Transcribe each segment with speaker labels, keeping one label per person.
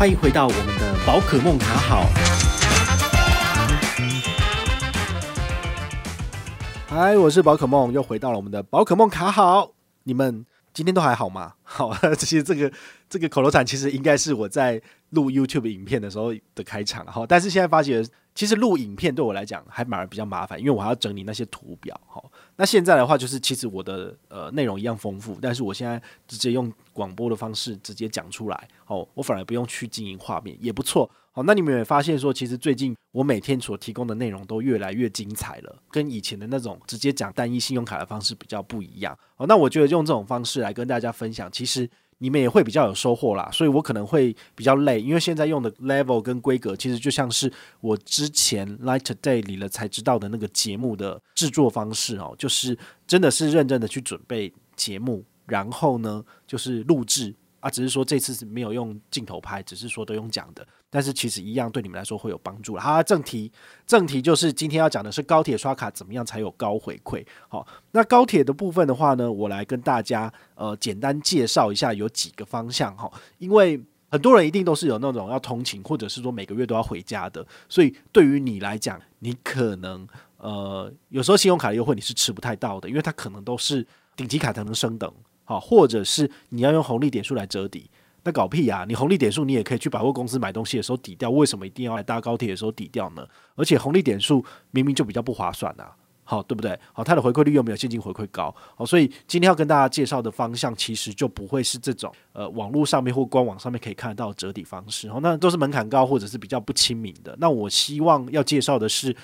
Speaker 1: 欢迎回到我们的宝可梦卡好。嗨，我是宝可梦，又回到了我们的宝可梦卡好。你们今天都还好吗？好，其实这个这个口头禅其实应该是我在录 YouTube 影片的时候的开场。好，但是现在发觉。其实录影片对我来讲还反而比较麻烦，因为我还要整理那些图表。好，那现在的话就是，其实我的呃内容一样丰富，但是我现在直接用广播的方式直接讲出来。好，我反而不用去经营画面，也不错。好，那你们有没有发现说，其实最近我每天所提供的内容都越来越精彩了，跟以前的那种直接讲单一信用卡的方式比较不一样。好，那我觉得用这种方式来跟大家分享，其实。你们也会比较有收获啦，所以我可能会比较累，因为现在用的 level 跟规格其实就像是我之前 Light Today 里了才知道的那个节目的制作方式哦，就是真的是认真的去准备节目，然后呢就是录制。啊，只是说这次是没有用镜头拍，只是说都用讲的，但是其实一样对你们来说会有帮助。好，正题，正题就是今天要讲的是高铁刷卡怎么样才有高回馈。好，那高铁的部分的话呢，我来跟大家呃简单介绍一下有几个方向哈，因为很多人一定都是有那种要通勤或者是说每个月都要回家的，所以对于你来讲，你可能呃有时候信用卡的优惠你是吃不太到的，因为它可能都是顶级卡才能升等。好，或者是你要用红利点数来折抵，那搞屁呀！你红利点数你也可以去百货公司买东西的时候抵掉，为什么一定要来搭高铁的时候抵掉呢？而且红利点数明明就比较不划算啊，好，对不对？好，它的回馈率又没有现金回馈高，好，所以今天要跟大家介绍的方向其实就不会是这种呃网络上面或官网上面可以看得到折抵方式，好，那都是门槛高或者是比较不亲民的。那我希望要介绍的是。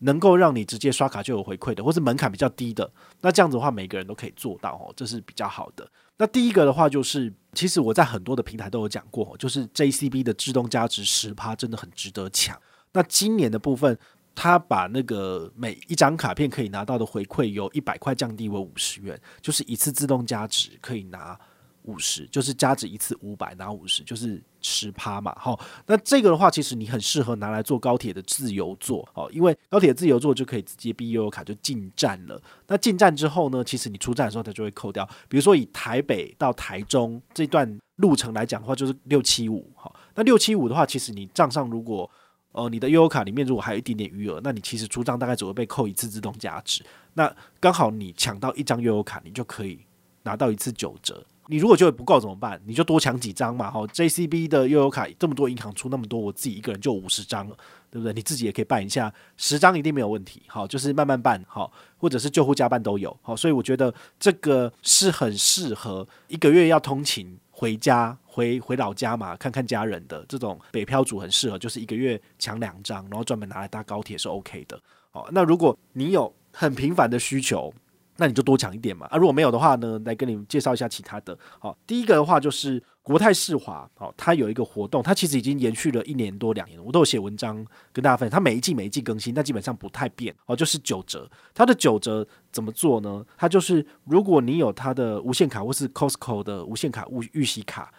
Speaker 1: 能够让你直接刷卡就有回馈的，或是门槛比较低的，那这样子的话，每个人都可以做到哦，这是比较好的。那第一个的话，就是其实我在很多的平台都有讲过，就是 JCB 的自动加值十趴真的很值得抢。那今年的部分，他把那个每一张卡片可以拿到的回馈由一百块降低为五十元，就是一次自动加值可以拿。五十就是加值一次五百拿五十，就是十趴嘛。好，那这个的话，其实你很适合拿来做高铁的自由座哦，因为高铁自由座就可以直接 B 悠游卡就进站了。那进站之后呢，其实你出站的时候它就会扣掉。比如说以台北到台中这段路程来讲的话，就是六七五。好，那六七五的话，其实你账上如果呃你的悠游卡里面如果还有一点点余额，那你其实出账大概只会被扣一次自动加值。那刚好你抢到一张悠游卡，你就可以拿到一次九折。你如果觉得不够怎么办？你就多抢几张嘛。好，JCB 的悠游卡这么多银行出那么多，我自己一个人就五十张了，对不对？你自己也可以办一下，十张一定没有问题。好，就是慢慢办，好，或者是救护加办都有。好，所以我觉得这个是很适合一个月要通勤回家回回老家嘛，看看家人的这种北漂族很适合，就是一个月抢两张，然后专门拿来搭高铁是 OK 的。好，那如果你有很频繁的需求。那你就多抢一点嘛啊！如果没有的话呢，来跟你们介绍一下其他的。好，第一个的话就是国泰世华，好，它有一个活动，它其实已经延续了一年多两年，我都有写文章跟大家分享。它每一季每一季更新，但基本上不太变哦，就是九折。它的九折怎么做呢？它就是如果你有它的无限卡或是 Costco 的无限卡预预习卡，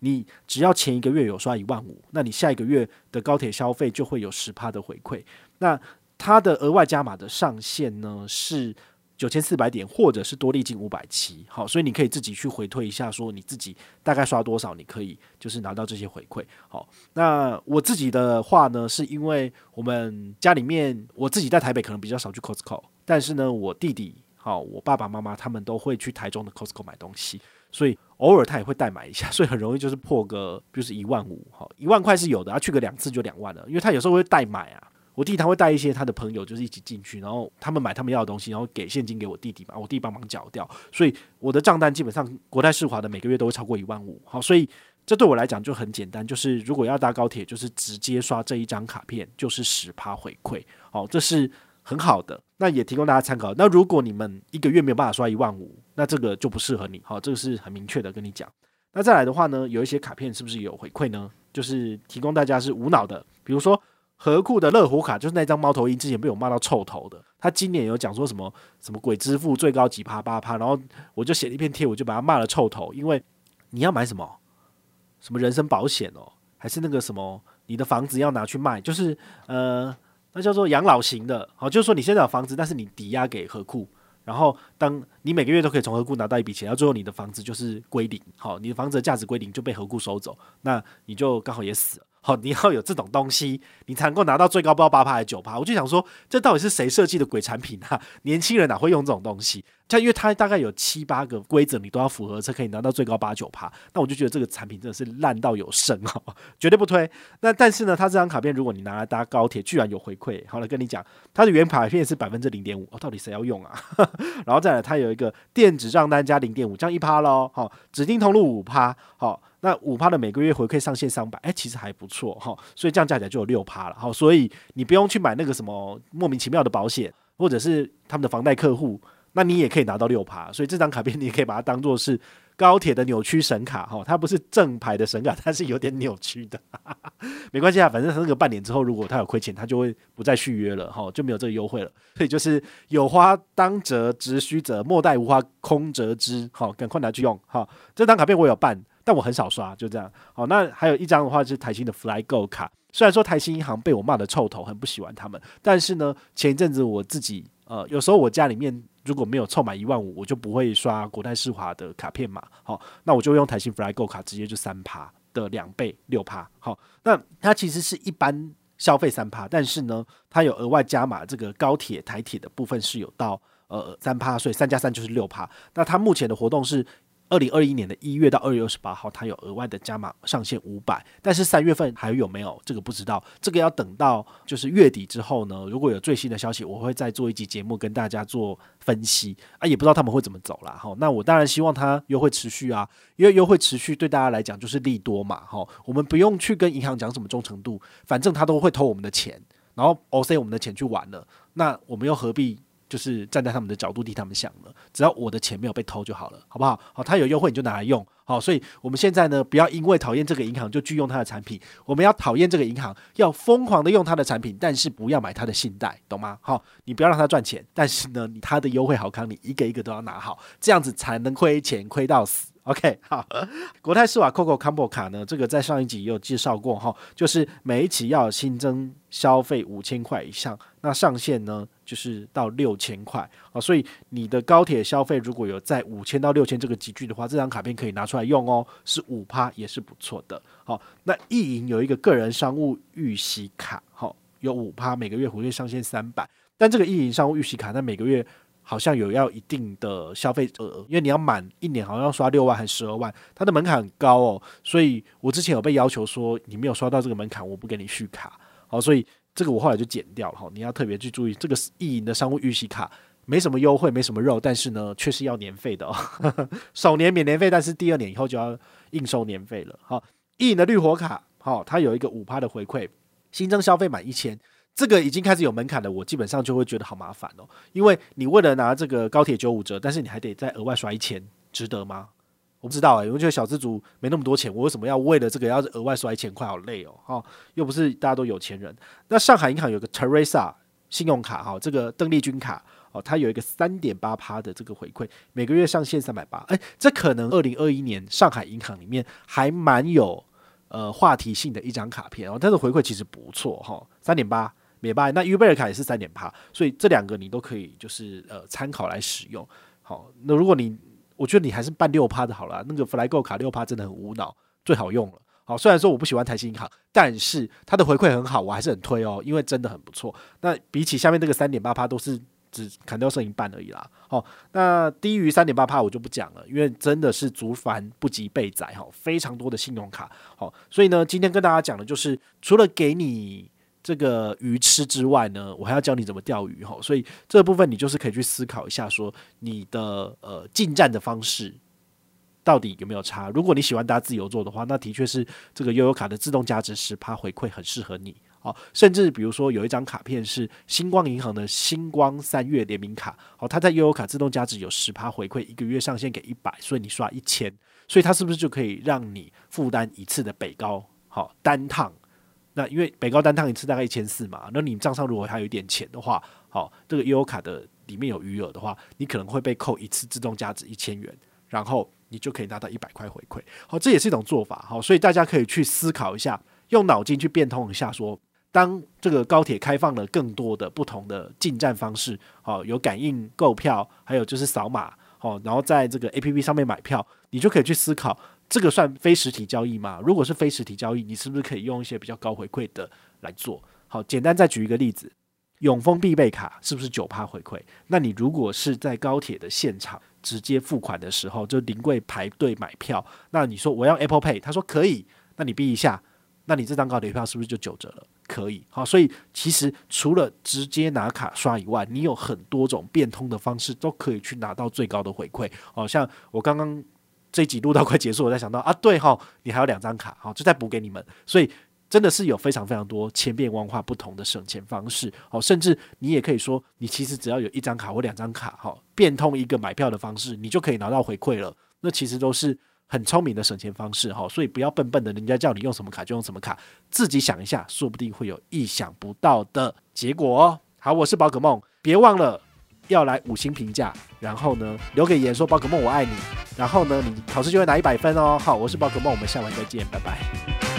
Speaker 1: 你只要前一个月有刷一万五，那你下一个月的高铁消费就会有十趴的回馈。那它的额外加码的上限呢是。九千四百点，或者是多利金五百七，好，所以你可以自己去回推一下，说你自己大概刷多少，你可以就是拿到这些回馈。好，那我自己的话呢，是因为我们家里面我自己在台北可能比较少去 Costco，但是呢，我弟弟好，我爸爸妈妈他们都会去台中的 Costco 买东西，所以偶尔他也会代买一下，所以很容易就是破个就是一万五，好，一万块是有的，他去个两次就两万了，因为他有时候会代买啊。我弟他会带一些他的朋友，就是一起进去，然后他们买他们要的东西，然后给现金给我弟弟嘛，我弟帮忙缴掉，所以我的账单基本上国泰世华的每个月都会超过一万五。好，所以这对我来讲就很简单，就是如果要搭高铁，就是直接刷这一张卡片，就是十趴回馈。好，这是很好的，那也提供大家参考。那如果你们一个月没有办法刷一万五，那这个就不适合你。好，这个是很明确的跟你讲。那再来的话呢，有一些卡片是不是有回馈呢？就是提供大家是无脑的，比如说。何库的乐虎卡就是那张猫头鹰，之前被我骂到臭头的。他今年有讲说什么什么鬼支付最高几趴八趴，然后我就写了一篇贴，我就把他骂了臭头。因为你要买什么什么人身保险哦，还是那个什么你的房子要拿去卖，就是呃那叫做养老型的，好，就是说你现在有房子，但是你抵押给何库。然后当你每个月都可以从何库拿到一笔钱，然后最后你的房子就是归零，好，你的房子的价值归零就被何库收走，那你就刚好也死了。好，你要有这种东西，你才能够拿到最高不知道八趴还是九趴。我就想说，这到底是谁设计的鬼产品啊？年轻人哪会用这种东西？像因为它大概有七八个规则，你都要符合才可以拿到最高八九趴。那我就觉得这个产品真的是烂到有剩哦，绝对不推。那但是呢，它这张卡片如果你拿来搭高铁，居然有回馈。好了，跟你讲，它的原卡片是百分之零点五，哦，到底谁要用啊？然后再来，它有一个电子账单加零点五，这样一趴喽。好，指定通路五趴，好。那五趴的每个月回馈上限三百，哎，其实还不错哈，所以这样加起来就有六趴了，哈，所以你不用去买那个什么莫名其妙的保险，或者是他们的房贷客户，那你也可以拿到六趴，所以这张卡片你也可以把它当做是高铁的扭曲神卡哈，它不是正牌的神卡，它是有点扭曲的，没关系啊，反正它那个半年之后如果他有亏钱，他就会不再续约了哈，就没有这个优惠了，所以就是有花当折直须折，莫待无花空折枝，好，赶快拿去用哈，这张卡片我有办。但我很少刷，就这样。好，那还有一张的话是台新的 FlyGo 卡。虽然说台新银行被我骂得臭头，很不喜欢他们，但是呢，前一阵子我自己呃，有时候我家里面如果没有凑满一万五，我就不会刷国泰世华的卡片嘛。好，那我就用台新 FlyGo 卡，直接就三趴的两倍六趴。好，那它其实是一般消费三趴，但是呢，它有额外加码这个高铁台铁的部分是有到呃三趴，所以三加三就是六趴。那它目前的活动是。二零二一年的一月到二月二十八号，它有额外的加码上限五百，但是三月份还有没有这个不知道，这个要等到就是月底之后呢，如果有最新的消息，我会再做一集节目跟大家做分析啊，也不知道他们会怎么走啦。哈。那我当然希望它优惠持续啊，因为优惠持续对大家来讲就是利多嘛，哈，我们不用去跟银行讲什么忠诚度，反正他都会偷我们的钱，然后 OC 我们的钱去玩了，那我们又何必？就是站在他们的角度替他们想了，只要我的钱没有被偷就好了，好不好？好，他有优惠你就拿来用，好，所以我们现在呢，不要因为讨厌这个银行就拒用他的产品，我们要讨厌这个银行，要疯狂的用他的产品，但是不要买他的信贷，懂吗？好，你不要让他赚钱，但是呢，他的优惠好康，你一个一个都要拿好，这样子才能亏钱亏到死。OK，好，国泰世华 COCO Combo 卡呢，这个在上一集也有介绍过哈，就是每一期要新增消费五千块以上，那上限呢就是到六千块啊，所以你的高铁消费如果有在五千到六千这个级距的话，这张卡片可以拿出来用哦，是五趴也是不错的。好，那意银有一个个人商务预习卡，好，有五趴，每个月活跃上限三百，但这个意银商务预习卡，那每个月。好像有要一定的消费额，因为你要满一年，好像要刷六万还是十二万，它的门槛很高哦。所以我之前有被要求说，你没有刷到这个门槛，我不给你续卡。好，所以这个我后来就减掉了哈。你要特别去注意，这个意淫的商务预习卡没什么优惠，没什么肉，但是呢，却是要年费的哦。首年免年费，但是第二年以后就要应收年费了。好，意淫的绿活卡，好，它有一个五趴的回馈，新增消费满一千。这个已经开始有门槛了，我基本上就会觉得好麻烦哦，因为你为了拿这个高铁九五折，但是你还得再额外刷一千，值得吗？我不知道哎、欸，我觉得小资族没那么多钱，我为什么要为了这个要额外刷一千块？好累哦，哈，又不是大家都有钱人。那上海银行有个 Teresa 信用卡哈，这个邓丽君卡哦，它有一个三点八趴的这个回馈，每个月上限三百八，哎，这可能二零二一年上海银行里面还蛮有呃话题性的一张卡片哦，它的回馈其实不错哈，三点八。免八，那 Uber 卡也是三点八，所以这两个你都可以就是呃参考来使用。好，那如果你我觉得你还是办六趴的好了，那个 FlyGo 卡六趴真的很无脑，最好用了。好，虽然说我不喜欢台新银行，但是它的回馈很好，我还是很推哦，因为真的很不错。那比起下面这个三点八趴，都是只砍掉剩一半而已啦。好，那低于三点八趴我就不讲了，因为真的是族繁不及备载哈，非常多的信用卡。好，所以呢，今天跟大家讲的就是除了给你。这个鱼吃之外呢，我还要教你怎么钓鱼哈，所以这部分你就是可以去思考一下，说你的呃进站的方式到底有没有差？如果你喜欢搭自由座的话，那的确是这个悠游卡的自动加值十趴回馈很适合你。好，甚至比如说有一张卡片是星光银行的星光三月联名卡，好，它在悠游卡自动加值有十趴回馈，一个月上限给一百，所以你刷一千，所以它是不是就可以让你负担一次的北高？好，单趟。那因为北高单趟一次大概一千四嘛，那你账上如果还有一点钱的话，好，这个悠游卡的里面有余额的话，你可能会被扣一次自动价值一千元，然后你就可以拿到一百块回馈，好，这也是一种做法，好，所以大家可以去思考一下，用脑筋去变通一下说，当这个高铁开放了更多的不同的进站方式，好，有感应购票，还有就是扫码，好，然后在这个 APP 上面买票，你就可以去思考，这个算非实体交易吗？如果是非实体交易，你是不是可以用一些比较高回馈的来做？好，简单再举一个例子，永丰必备卡是不是九趴回馈？那你如果是在高铁的现场直接付款的时候，就临柜排队买票，那你说我要 Apple Pay，他说可以，那你逼一下。那你这张高铁票是不是就九折了？可以，好，所以其实除了直接拿卡刷以外，你有很多种变通的方式都可以去拿到最高的回馈。好像我刚刚这集录到快结束，我在想到啊，对哈，你还有两张卡，好，就再补给你们。所以真的是有非常非常多千变万化不同的省钱方式。好，甚至你也可以说，你其实只要有一张卡或两张卡，好，变通一个买票的方式，你就可以拿到回馈了。那其实都是。很聪明的省钱方式哈，所以不要笨笨的，人家叫你用什么卡就用什么卡，自己想一下，说不定会有意想不到的结果哦。好，我是宝可梦，别忘了要来五星评价，然后呢留给言说宝可梦我爱你，然后呢你考试就会拿一百分哦。好，我是宝可梦，我们下回再见，拜拜。